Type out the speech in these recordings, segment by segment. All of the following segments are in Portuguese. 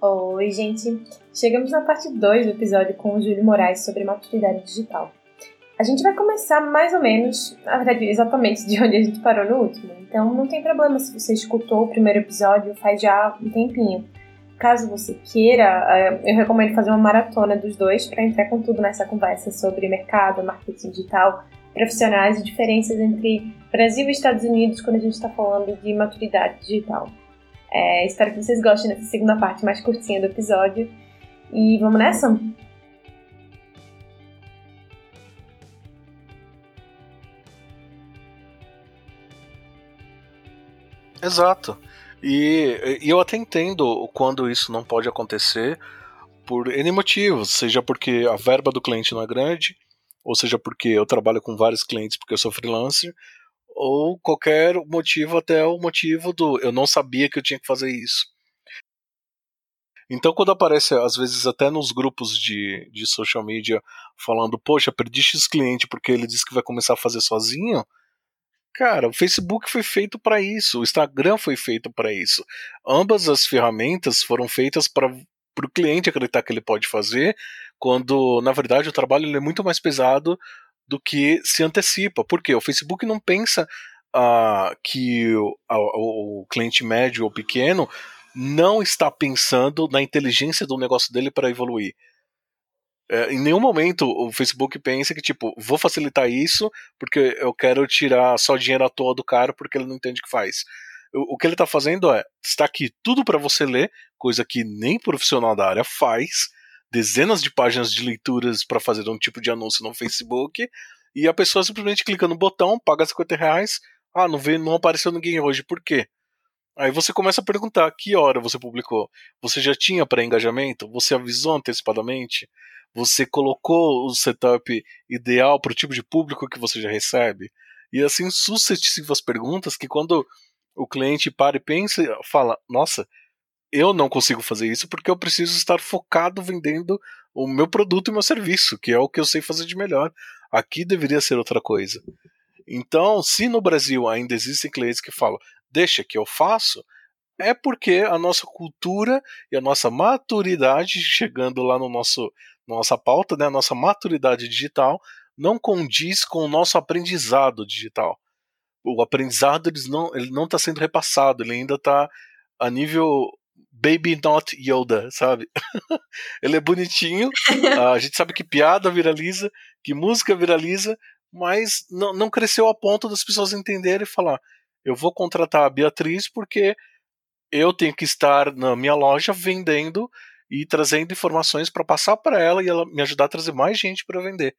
Oi, gente! Chegamos na parte 2 do episódio com o Júlio Moraes sobre maturidade digital. A gente vai começar mais ou menos, na verdade, exatamente de onde a gente parou no último. Então não tem problema se você escutou o primeiro episódio faz já um tempinho. Caso você queira, eh, eu recomendo fazer uma maratona dos dois para entrar com tudo nessa conversa sobre mercado, marketing digital, profissionais e diferenças entre Brasil e Estados Unidos quando a gente está falando de maturidade digital. É, espero que vocês gostem dessa segunda parte mais curtinha do episódio. E vamos nessa? Exato. E, e eu até entendo quando isso não pode acontecer por N motivos, seja porque a verba do cliente não é grande, ou seja porque eu trabalho com vários clientes porque eu sou freelancer, ou qualquer motivo, até o motivo do eu não sabia que eu tinha que fazer isso. Então, quando aparece, às vezes, até nos grupos de, de social media, falando, poxa, perdi X cliente porque ele disse que vai começar a fazer sozinho, Cara, o Facebook foi feito para isso, o Instagram foi feito para isso. Ambas as ferramentas foram feitas para o cliente acreditar que ele pode fazer, quando na verdade o trabalho é muito mais pesado do que se antecipa. Porque o Facebook não pensa uh, que o, o, o cliente médio ou pequeno não está pensando na inteligência do negócio dele para evoluir. É, em nenhum momento o Facebook pensa que, tipo, vou facilitar isso porque eu quero tirar só dinheiro à toa do cara porque ele não entende o que faz. O, o que ele está fazendo é, está aqui tudo para você ler, coisa que nem profissional da área faz, dezenas de páginas de leituras para fazer um tipo de anúncio no Facebook, e a pessoa simplesmente clica no botão, paga 50 reais, ah, não, veio, não apareceu ninguém hoje, por quê? Aí você começa a perguntar que hora você publicou. Você já tinha pré-engajamento? Você avisou antecipadamente? Você colocou o setup ideal para o tipo de público que você já recebe? E assim sucessivas perguntas que quando o cliente para e pensa, fala: Nossa, eu não consigo fazer isso porque eu preciso estar focado vendendo o meu produto e meu serviço, que é o que eu sei fazer de melhor. Aqui deveria ser outra coisa. Então, se no Brasil ainda existem clientes que falam, deixa que eu faço, é porque a nossa cultura e a nossa maturidade, chegando lá no nosso nossa pauta, né, a nossa maturidade digital, não condiz com o nosso aprendizado digital. O aprendizado ele não ele não está sendo repassado, ele ainda está a nível Baby Not Yoda, sabe? ele é bonitinho, a gente sabe que piada viraliza, que música viraliza, mas não, não cresceu a ponto das pessoas entenderem e falar: eu vou contratar a Beatriz porque eu tenho que estar na minha loja vendendo e trazendo informações para passar para ela e ela me ajudar a trazer mais gente para vender.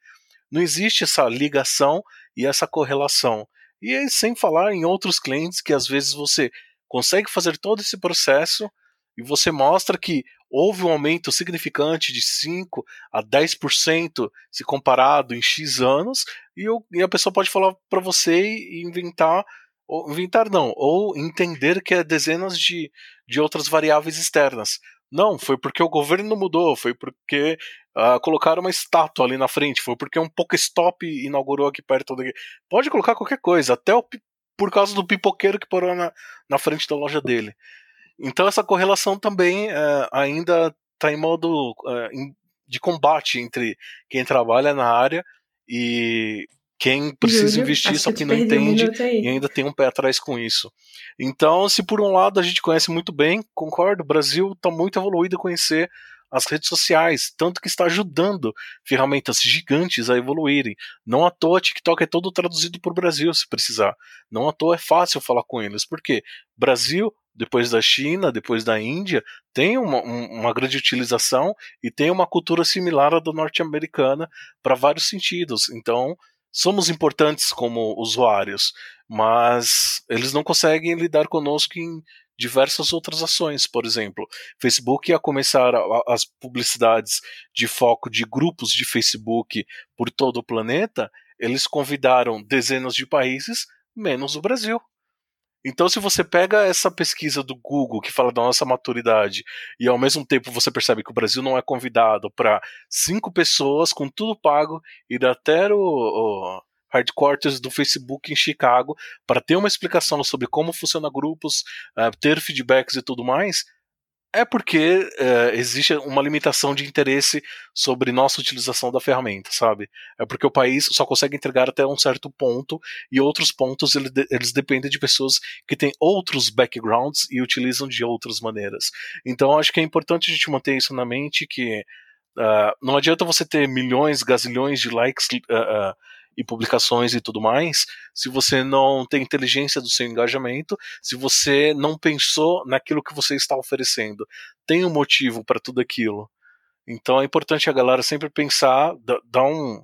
Não existe essa ligação e essa correlação. E aí, sem falar em outros clientes que às vezes você consegue fazer todo esse processo e você mostra que houve um aumento significante de 5 a 10% se comparado em X anos, e, eu, e a pessoa pode falar para você e inventar, ou inventar não, ou entender que é dezenas de, de outras variáveis externas. Não, foi porque o governo mudou, foi porque uh, colocaram uma estátua ali na frente, foi porque um Pokéstop inaugurou aqui perto daqui. Pode colocar qualquer coisa, até o, por causa do pipoqueiro que parou na, na frente da loja dele. Então essa correlação também uh, ainda está em modo uh, de combate entre quem trabalha na área e quem precisa Júlio, investir só que, que não entende um e ainda tem um pé atrás com isso. Então, se por um lado a gente conhece muito bem, concordo, o Brasil está muito evoluído a conhecer as redes sociais, tanto que está ajudando ferramentas gigantes a evoluírem. Não à toa, TikTok é todo traduzido para o Brasil, se precisar. Não à toa é fácil falar com eles, porque Brasil, depois da China, depois da Índia, tem uma, uma grande utilização e tem uma cultura similar à da norte-americana para vários sentidos. Então, somos importantes como usuários, mas eles não conseguem lidar conosco em diversas outras ações. Por exemplo, Facebook ia começar as publicidades de foco de grupos de Facebook por todo o planeta. Eles convidaram dezenas de países, menos o Brasil. Então, se você pega essa pesquisa do Google que fala da nossa maturidade e ao mesmo tempo você percebe que o Brasil não é convidado para cinco pessoas com tudo pago ir até o, o headquarters do Facebook em Chicago para ter uma explicação sobre como funciona grupos, uh, ter feedbacks e tudo mais, É porque é, existe uma limitação de interesse sobre nossa utilização da ferramenta, sabe? É porque o país só consegue entregar até um certo ponto e outros pontos ele, eles dependem de pessoas que têm outros backgrounds e utilizam de outras maneiras. Então acho que é importante a gente manter isso na mente que uh, não adianta você ter milhões, gazilhões de likes uh, uh, e publicações e tudo mais, se você não tem inteligência do seu engajamento, se você não pensou naquilo que você está oferecendo. Tem um motivo para tudo aquilo. Então é importante a galera sempre pensar, dar um,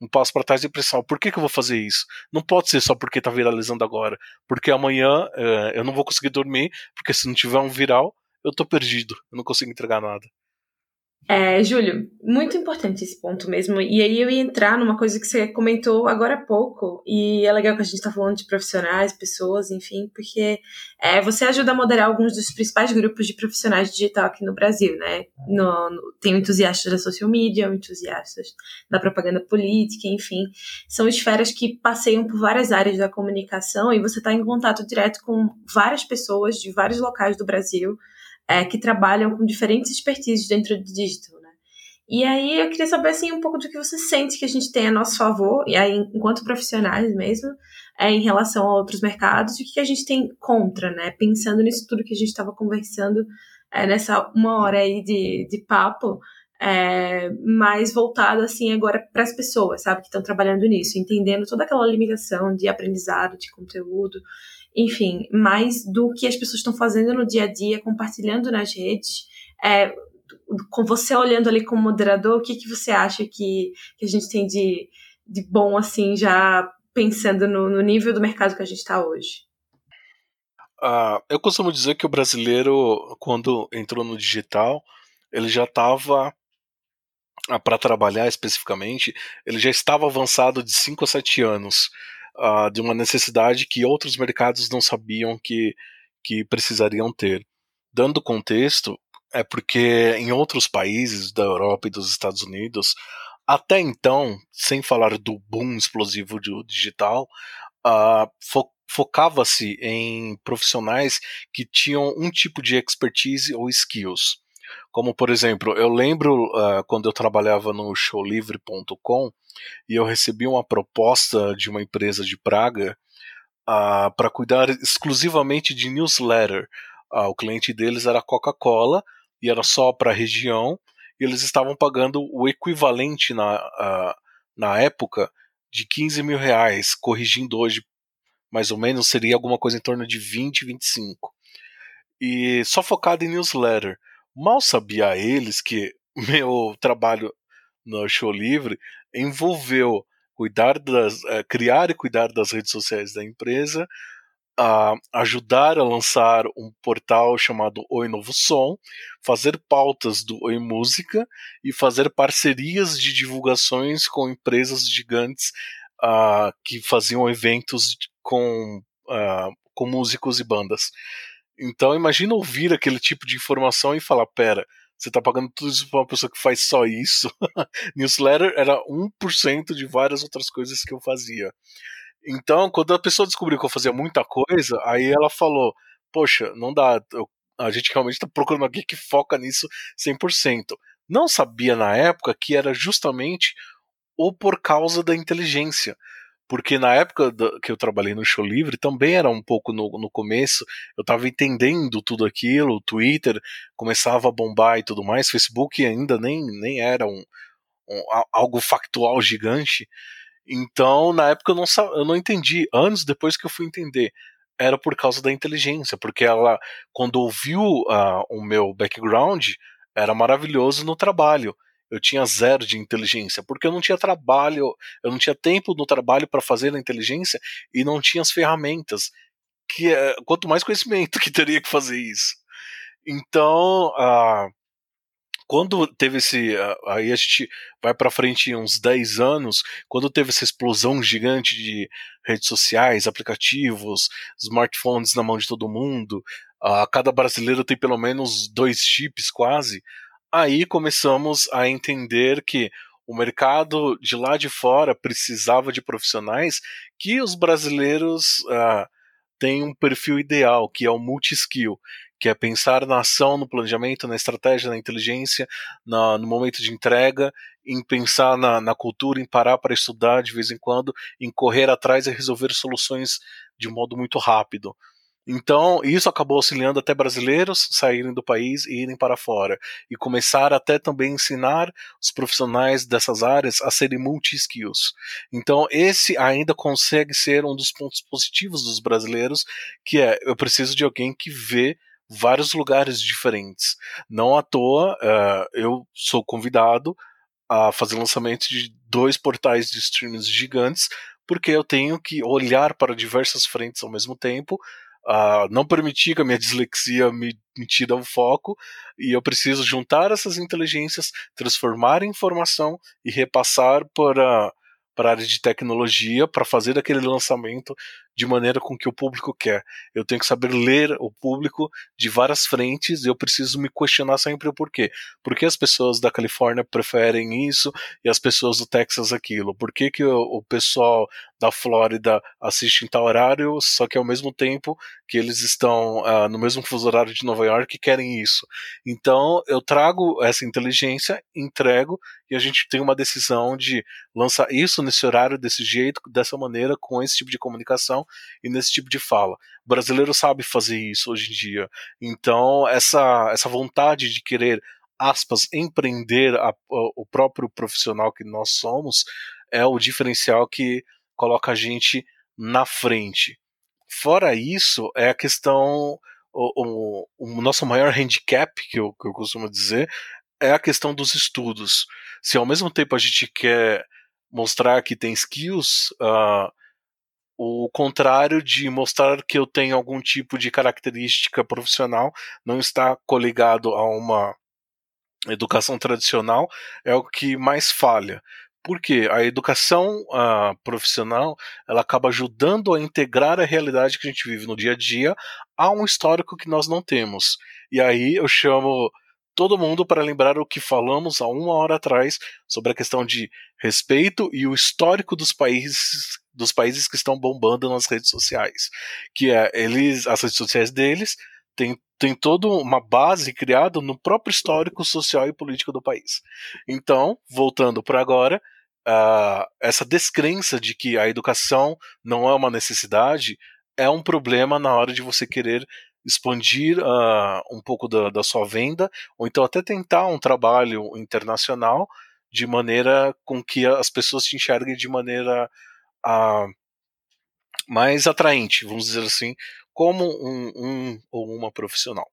um passo para trás e pensar: por que, que eu vou fazer isso? Não pode ser só porque está viralizando agora, porque amanhã é, eu não vou conseguir dormir, porque se não tiver um viral, eu estou perdido, eu não consigo entregar nada. É, Júlio, muito importante esse ponto mesmo. E aí eu ia entrar numa coisa que você comentou agora há pouco, e é legal que a gente está falando de profissionais, pessoas, enfim, porque é, você ajuda a moderar alguns dos principais grupos de profissionais digital aqui no Brasil, né? No, no, tem entusiastas da social media, entusiastas da propaganda política, enfim. São esferas que passeiam por várias áreas da comunicação e você está em contato direto com várias pessoas de vários locais do Brasil é, que trabalham com diferentes expertises dentro do digital, né? E aí eu queria saber assim um pouco do que você sente que a gente tem a nosso favor, e aí enquanto profissionais mesmo, é, em relação a outros mercados, e o que a gente tem contra, né? Pensando nisso tudo que a gente estava conversando é, nessa uma hora aí de, de papo, é, mais voltado assim agora para as pessoas, sabe, que estão trabalhando nisso, entendendo toda aquela limitação de aprendizado, de conteúdo, enfim, mais do que as pessoas estão fazendo no dia a dia, compartilhando nas redes. É, com você olhando ali como moderador, o que, que você acha que, que a gente tem de, de bom, assim, já pensando no, no nível do mercado que a gente está hoje? Uh, eu costumo dizer que o brasileiro, quando entrou no digital, ele já estava, ah, para trabalhar especificamente, ele já estava avançado de 5 a 7 anos uh, de uma necessidade que outros mercados não sabiam que, que precisariam ter. Dando contexto, é porque em outros países da Europa e dos Estados Unidos, até então, sem falar do boom explosivo do digital, uh, fo focava-se em profissionais que tinham um tipo de expertise ou skills. Como, por exemplo, eu lembro uh, quando eu trabalhava no showlivre.com e eu recebi uma proposta de uma empresa de Praga uh, para cuidar exclusivamente de newsletter. Uh, o cliente deles era Coca-Cola e era só para a região, e eles estavam pagando o equivalente na, na época de 15 mil reais, corrigindo hoje mais ou menos, seria alguma coisa em torno de 20, 25. E só focado em newsletter. Mal sabia eles que meu trabalho no Show Livre envolveu cuidar das, uh, criar e cuidar das redes sociais da empresa, uh, ajudar a lançar um portal chamado Oi Novo Som, fazer pautas do Oi Música e fazer parcerias de divulgações com empresas gigantes uh, que faziam eventos com, com músicos e bandas. Então imagina ouvir aquele tipo de informação e falar, pera, você tá pagando tudo isso pra uma pessoa que faz só isso. Newsletter era 1% de várias outras coisas que eu fazia. Então, quando a pessoa descobriu que eu fazia muita coisa, aí ela falou: Poxa, não dá, eu, a gente realmente tá procurando alguém que foca nisso 100%. Não sabia na época que era justamente ou por causa da inteligência porque na época que eu trabalhei no Show Livre também era um pouco no, no começo, eu estava entendendo tudo aquilo, o Twitter começava a bombar e tudo mais, Facebook ainda nem, nem era um, um algo factual gigante, então na época eu não, eu não entendi, anos depois que eu fui entender, era por causa da inteligência, porque ela, quando ouviu uh, o meu background, era maravilhoso no trabalho eu tinha zero de inteligência, porque eu não tinha trabalho, eu não tinha tempo no trabalho para fazer a inteligência e não tinha as ferramentas. Que é, quanto mais conhecimento que teria que fazer isso. Então, uh, quando teve esse. Aí a gente vai para frente uns 10 anos, quando teve essa explosão gigante de redes sociais, aplicativos, smartphones na mão de todo mundo, uh, cada brasileiro tem pelo menos dois chips quase aí começamos a entender que o mercado de lá de fora precisava de profissionais que os brasileiros uh, têm um perfil ideal, que é o multi-skill, que é pensar na ação, no planejamento, na estratégia, na inteligência, na, no momento de entrega, em pensar na, na cultura, em parar para estudar de vez em quando, em correr atrás e resolver soluções de modo muito rápido. Então, isso acabou auxiliando até brasileiros saírem do país e irem para fora. E começar até também ensinar os profissionais dessas áreas a serem multi-skills. Então, esse ainda consegue ser um dos pontos positivos dos brasileiros, que é, eu preciso de alguém que vê vários lugares diferentes. Não à toa, uh, eu sou convidado a fazer lançamento de dois portais de streams gigantes, porque eu tenho que olhar para diversas frentes ao mesmo tempo uh, não permitir que a minha dislexia me, me tire o foco e eu preciso juntar essas inteligências, transformar em informação e repassar para para a área de tecnologia para fazer aquele lançamento de maneira com que o público quer. Eu tenho que saber ler o público de várias frentes e eu preciso me questionar sempre o porquê. Por que as pessoas da Califórnia preferem isso e as pessoas do Texas aquilo? Por que, que o, o pessoal da Flórida assiste em tal horário, só que ao mesmo tempo que eles estão uh, no mesmo fuso horário de Nova York querem isso? Então eu trago essa inteligência, entrego e a gente tem uma decisão de lançar isso nesse horário, desse jeito, dessa maneira, com esse tipo de comunicação e nesse tipo de fala. O brasileiro sabe fazer isso hoje em dia. Então, essa, essa vontade de querer, aspas, empreender a, a, o próprio profissional que nós somos é o diferencial que coloca a gente na frente. Fora isso, é a questão. O, o, o nosso maior handicap, que eu, que eu costumo dizer, é a questão dos estudos. Se ao mesmo tempo a gente quer mostrar que tem skills, uh, o contrário de mostrar que eu tenho algum tipo de característica profissional não está coligado a uma educação tradicional é o que mais falha. Porque a educação uh, profissional ela acaba ajudando a integrar a realidade que a gente vive no dia a dia a um histórico que nós não temos. E aí eu chamo todo mundo para lembrar o que falamos há uma hora atrás sobre a questão de respeito e o histórico dos países dos países que estão bombando nas redes sociais, que é eles as redes sociais deles tem, tem toda uma base criada no próprio histórico social e político do país. Então, voltando para agora, uh, essa descrença de que a educação não é uma necessidade é um problema na hora de você querer expandir uh, um pouco da, da, sua venda, ou então até tentar um trabalho internacional de maneira com que as pessoas te enxerguem de maneira mais atraente, vamos dizer assim, como um, um ou uma profissional.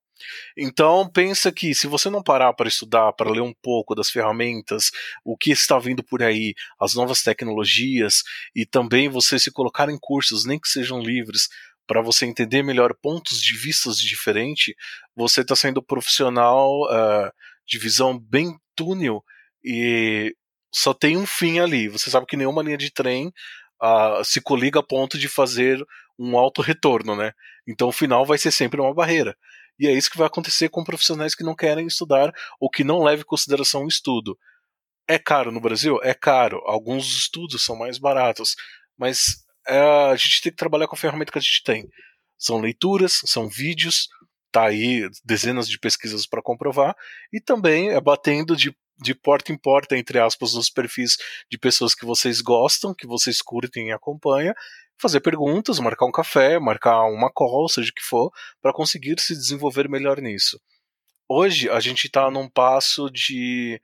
Então pensa que se você não parar para estudar, para ler um pouco das ferramentas, o que está vindo por aí, as novas tecnologias e também você se colocar em cursos, nem que sejam livres, para você entender melhor pontos de vistas diferentes, você está sendo profissional uh, de visão bem túnel e só tem um fim ali. Você sabe que nenhuma linha de trem se coliga a ponto de fazer um alto retorno, né? Então o final vai ser sempre uma barreira. E é isso que vai acontecer com profissionais que não querem estudar ou que não levam em consideração o estudo. É caro no Brasil? É caro. Alguns estudos são mais baratos. Mas é, a gente tem que trabalhar com a ferramenta que a gente tem. São leituras, são vídeos, tá aí dezenas de pesquisas para comprovar, e também é batendo de, de porta em porta, entre aspas, nos perfis de pessoas que vocês gostam, que vocês curtem e acompanham, fazer perguntas, marcar um café, marcar uma call, seja o que for, para conseguir se desenvolver melhor nisso. Hoje a gente está num passo de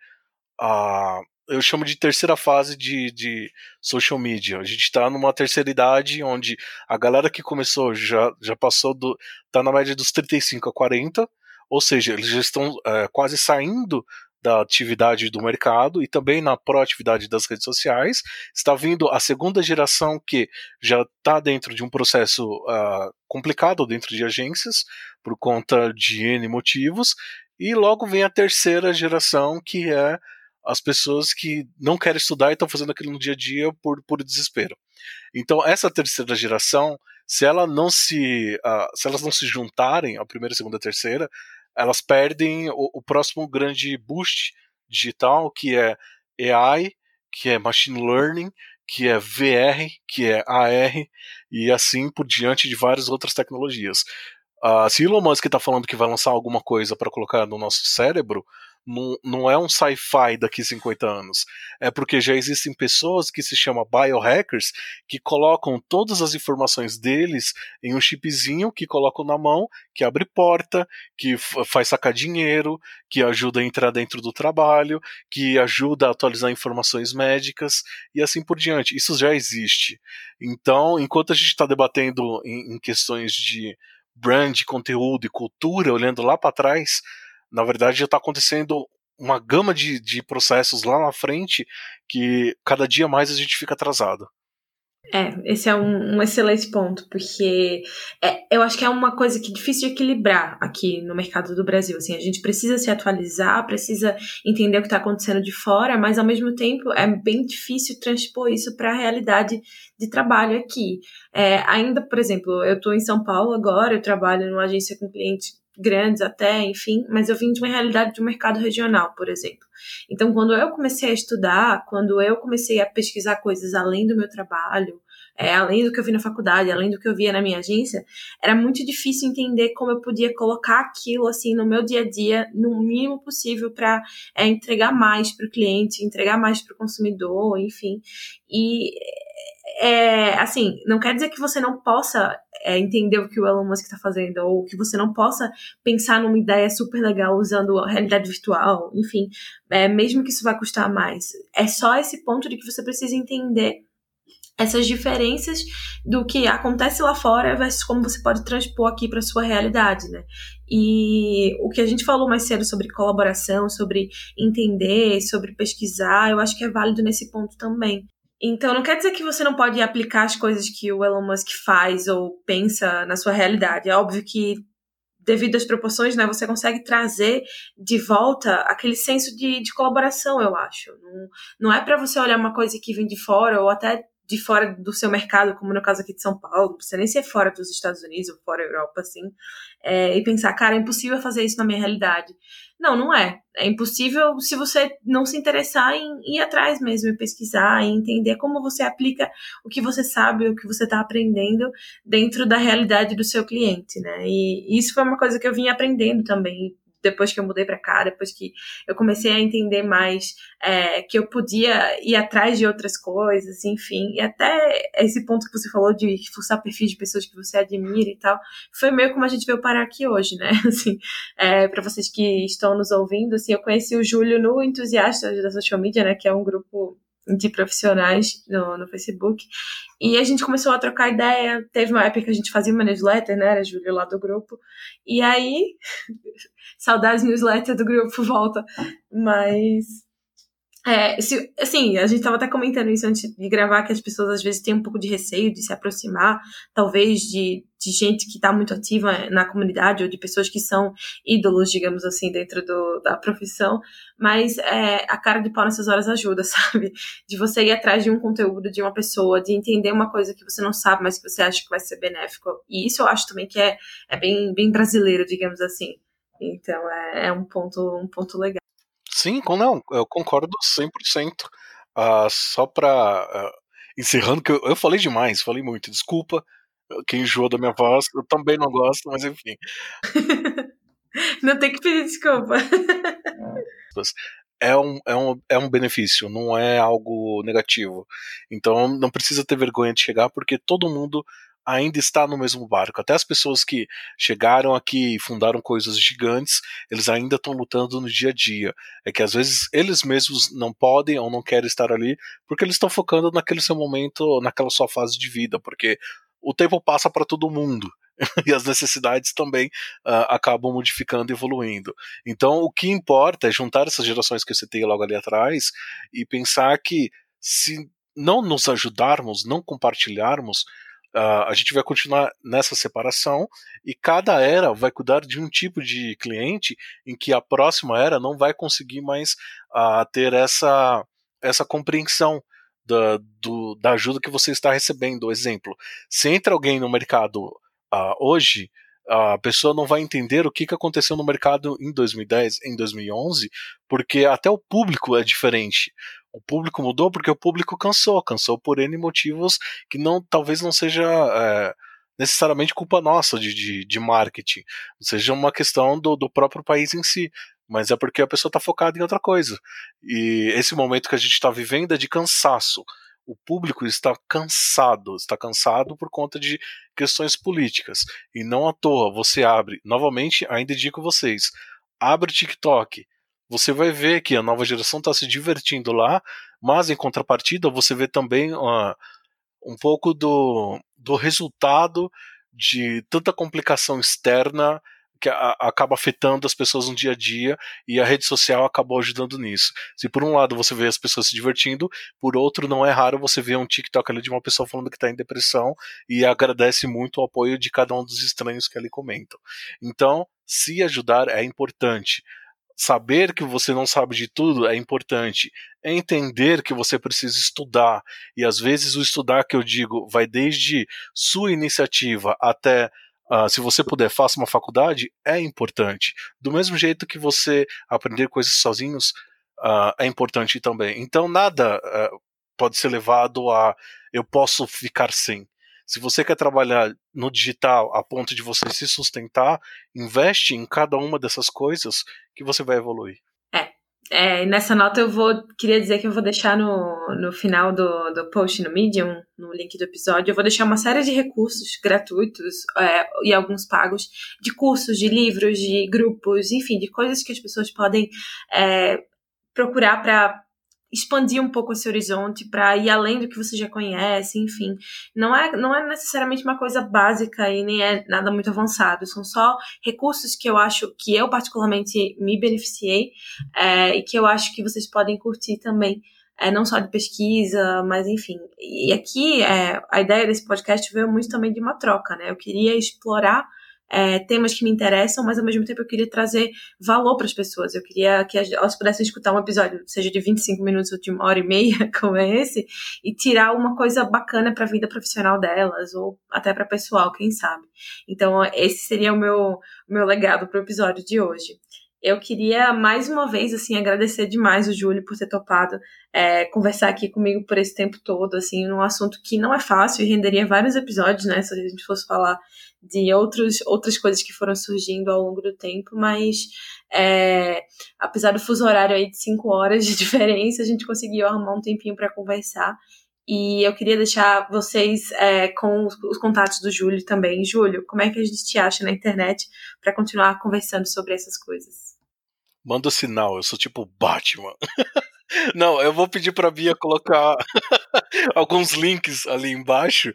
uh, eu chamo de terceira fase de, de social media. A gente está numa terceira idade onde a galera que começou já, já passou do. tá na média dos 35 a 40, ou seja, eles já estão é, quase saindo da atividade do mercado e também na proatividade das redes sociais. Está vindo a segunda geração que já está dentro de um processo uh, complicado dentro de agências, por conta de N motivos, e logo vem a terceira geração que é as pessoas que não querem estudar e estão fazendo aquilo no dia a dia por, por desespero. Então, essa terceira geração, se ela não se, uh, se elas não se juntarem, a primeira, segunda, a terceira, elas perdem o, o próximo grande boost digital, que é AI, que é machine learning, que é VR, que é AR e assim por diante de várias outras tecnologias. Uh, se Elon Musk está falando que vai lançar alguma coisa para colocar no nosso cérebro, não, não é um sci-fi daqui 50 anos. É porque já existem pessoas que se chamam biohackers que colocam todas as informações deles em um chipzinho que colocam na mão, que abre porta, que faz sacar dinheiro, que ajuda a entrar dentro do trabalho, que ajuda a atualizar informações médicas e assim por diante. Isso já existe. Então, enquanto a gente está debatendo em, em questões de brand, conteúdo e cultura, olhando lá para trás, na verdade já está acontecendo uma gama de, de processos lá na frente que cada dia mais a gente fica atrasado. É, esse é um, um excelente ponto, porque é, eu acho que é uma coisa que é difícil de equilibrar aqui no mercado do Brasil. Assim, a gente precisa se atualizar, precisa entender o que está acontecendo de fora, mas ao mesmo tempo é bem difícil transpor isso para a realidade de trabalho aqui. É, ainda, por exemplo, eu estou em São Paulo agora, eu trabalho numa agência com cliente grandes até, enfim, mas eu vim de uma realidade de um mercado regional, por exemplo. Então, quando eu comecei a estudar, quando eu comecei a pesquisar coisas além do meu trabalho, é, além do que eu vi na faculdade, além do que eu via na minha agência, era muito difícil entender como eu podia colocar aquilo assim no meu dia a dia, no mínimo possível, para é, entregar mais para o cliente, entregar mais para o consumidor, enfim. E é, assim, não quer dizer que você não possa é, entender o que o Elon Musk está fazendo, ou que você não possa pensar numa ideia super legal usando a realidade virtual, enfim, é, mesmo que isso vá custar mais. É só esse ponto de que você precisa entender essas diferenças do que acontece lá fora versus como você pode transpor aqui para sua realidade, né? E o que a gente falou mais cedo sobre colaboração, sobre entender, sobre pesquisar, eu acho que é válido nesse ponto também. Então, não quer dizer que você não pode aplicar as coisas que o Elon Musk faz ou pensa na sua realidade. É óbvio que, devido às proporções, né, você consegue trazer de volta aquele senso de, de colaboração, eu acho. Não, não é para você olhar uma coisa que vem de fora ou até de fora do seu mercado, como no caso aqui de São Paulo, não precisa nem ser fora dos Estados Unidos ou fora da Europa, assim, é, e pensar, cara, é impossível fazer isso na minha realidade. Não, não é. É impossível se você não se interessar em ir atrás mesmo, e pesquisar, e entender como você aplica o que você sabe, o que você está aprendendo dentro da realidade do seu cliente, né? E isso foi uma coisa que eu vim aprendendo também depois que eu mudei para cá, depois que eu comecei a entender mais é, que eu podia ir atrás de outras coisas, enfim, e até esse ponto que você falou de fuçar perfis de pessoas que você admira e tal, foi meio como a gente veio parar aqui hoje, né? Assim, é, para vocês que estão nos ouvindo, assim, eu conheci o Júlio no Entusiastas da Social Media, né? Que é um grupo de profissionais no, no Facebook. E a gente começou a trocar ideia. Teve uma época que a gente fazia uma newsletter, né? Era Júlio lá do grupo. E aí, saudades newsletter do grupo, volta. Mas é, se, assim, a gente estava até comentando isso antes de gravar, que as pessoas às vezes têm um pouco de receio de se aproximar, talvez de, de gente que está muito ativa na comunidade, ou de pessoas que são ídolos, digamos assim, dentro do, da profissão, mas é, a cara de pau nessas horas ajuda, sabe? De você ir atrás de um conteúdo de uma pessoa, de entender uma coisa que você não sabe, mas que você acha que vai ser benéfico. E isso eu acho também que é, é bem, bem brasileiro, digamos assim. Então é, é um, ponto, um ponto legal. Sim, não, eu concordo 100%. Uh, ah, só pra. Uh, encerrando, que eu, eu falei demais, falei muito, desculpa. Quem enjoou da minha voz, eu também não gosto, mas enfim. não tem que pedir desculpa. é um, é, um, é um benefício, não é algo negativo. Então não precisa ter vergonha de chegar, porque todo mundo ainda está no mesmo barco. Até as pessoas que chegaram aqui e fundaram coisas gigantes, eles ainda estão lutando no dia a dia. É que às vezes eles mesmos não podem ou não querem estar ali porque eles estão focando naquele seu momento, naquela sua fase de vida, porque o tempo passa para todo mundo. e as necessidades também uh, acabam modificando e evoluindo. Então, o que importa é juntar essas gerações que você tem logo ali atrás e pensar que se não nos ajudarmos, não compartilharmos, Uh, a gente vai continuar nessa separação e cada era vai cuidar de um tipo de cliente em que a próxima era não vai conseguir mais uh, ter essa, essa compreensão da, do, da ajuda que você está recebendo. Exemplo, se entra alguém no mercado uh, hoje, a pessoa não vai entender o que, que aconteceu no mercado em 2010, em 2011, porque até o público é diferente. O público mudou porque o público cansou, cansou por N motivos que não talvez não seja é, necessariamente culpa nossa de, de, de marketing, seja uma questão do, do próprio país em si, mas é porque a pessoa está focada em outra coisa. E esse momento que a gente está vivendo é de cansaço. O público está cansado, está cansado por conta de questões políticas. E não à toa, você abre, novamente, ainda digo vocês, abre o TikTok, você vai ver que a nova geração está se divertindo lá, mas em contrapartida você vê também uh, um pouco do, do resultado de tanta complicação externa que a, acaba afetando as pessoas no dia a dia e a rede social acabou ajudando nisso. Se por um lado você vê as pessoas se divertindo, por outro não é raro você ver um TikTok ali de uma pessoa falando que está em depressão e agradece muito o apoio de cada um dos estranhos que ali comentam. Então, se ajudar é importante saber que você não sabe de tudo é importante. Entender que você precisa estudar. E às vezes o estudar que eu digo vai desde sua iniciativa até. Uh, se você puder, faça uma faculdade, é importante. Do mesmo jeito que você aprender coisas sozinhos uh, é importante também. Então, nada uh, pode ser levado a eu posso ficar sem. Se você quer trabalhar no digital a ponto de você se sustentar, investe em cada uma dessas coisas que você vai evoluir. É. É, nessa nota eu vou queria dizer que eu vou deixar no, no final do, do post no Medium, no link do episódio, eu vou deixar uma série de recursos gratuitos é, e alguns pagos de cursos, de livros, de grupos, enfim, de coisas que as pessoas podem é, procurar para expandir um pouco esse horizonte para ir além do que você já conhece, enfim. Não é, não é necessariamente uma coisa básica e nem é nada muito avançado, são só recursos que eu acho que eu particularmente me beneficiei é, e que eu acho que vocês podem curtir também. É, não só de pesquisa, mas enfim. E aqui é, a ideia desse podcast veio muito também de uma troca, né? Eu queria explorar é, temas que me interessam, mas ao mesmo tempo eu queria trazer valor para as pessoas. Eu queria que elas pudessem escutar um episódio, seja de 25 minutos ou de uma hora e meia, como é esse, e tirar uma coisa bacana para a vida profissional delas, ou até para pessoal, quem sabe. Então, esse seria o meu, meu legado para o episódio de hoje. Eu queria mais uma vez assim agradecer demais o Júlio por ter topado é, conversar aqui comigo por esse tempo todo, assim, num assunto que não é fácil e renderia vários episódios, né, se a gente fosse falar de outros, outras coisas que foram surgindo ao longo do tempo, mas é, apesar do fuso horário aí de cinco horas de diferença, a gente conseguiu arrumar um tempinho para conversar. E eu queria deixar vocês é, com os, os, contatos do Júlio também. Júlio, como é que a gente te acha na internet para continuar conversando sobre essas coisas? Manda sinal, eu sou tipo Batman. Não, eu vou pedir para Bia colocar alguns links ali embaixo,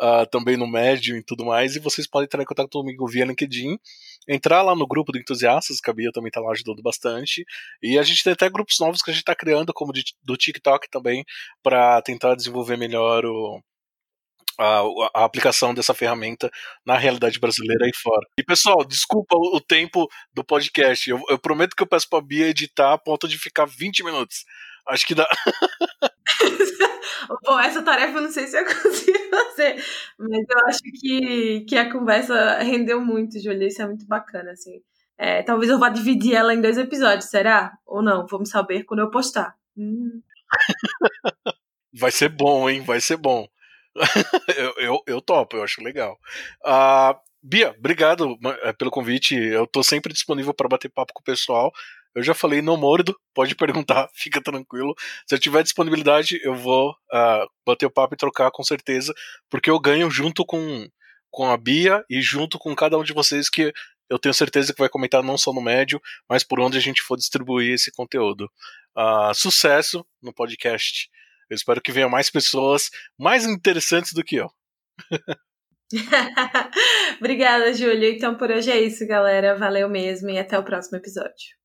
uh, também no Medium e tudo mais, e vocês podem entrar em contato comigo via LinkedIn, entrar lá no grupo do Entusiastas, que a Bia também está lá ajudando bastante, e a gente tem até grupos novos que a gente está criando, como de, do TikTok também, para tentar desenvolver melhor o, a, a, aplicação dessa ferramenta na realidade brasileira aí fora. E pessoal, desculpa o, o tempo do podcast. Eu, eu, prometo que eu peço pra Bia editar a ponto de ficar 20 minutos. Acho que dá. Bom, essa tarefa eu não sei se eu consigo fazer, mas eu acho que, que a conversa rendeu muito, Julia. Isso é muito bacana, assim. É, talvez eu vá dividir ela em dois episódios, será? Ou não? Vamos saber quando eu postar. Hum. Vai ser bom, hein? Vai ser bom. eu, eu, eu, topo, eu acho legal. Uh, Bia, obrigado eh, pelo convite. Eu tô sempre disponível para bater papo com o pessoal. Eu já falei, não mordo, pode perguntar, fica tranquilo. Se eu tiver disponibilidade, eu vou uh, bater o papo e trocar com certeza, porque eu ganho junto com, com a Bia e junto com cada um de vocês que eu tenho certeza que vai comentar não só no médio, mas por onde a gente for distribuir esse conteúdo. Uh, sucesso no podcast. Eu espero que venham mais pessoas mais interessantes do que eu. Obrigada, Júlio. Então por hoje é isso, galera. Valeu mesmo e até o próximo episódio.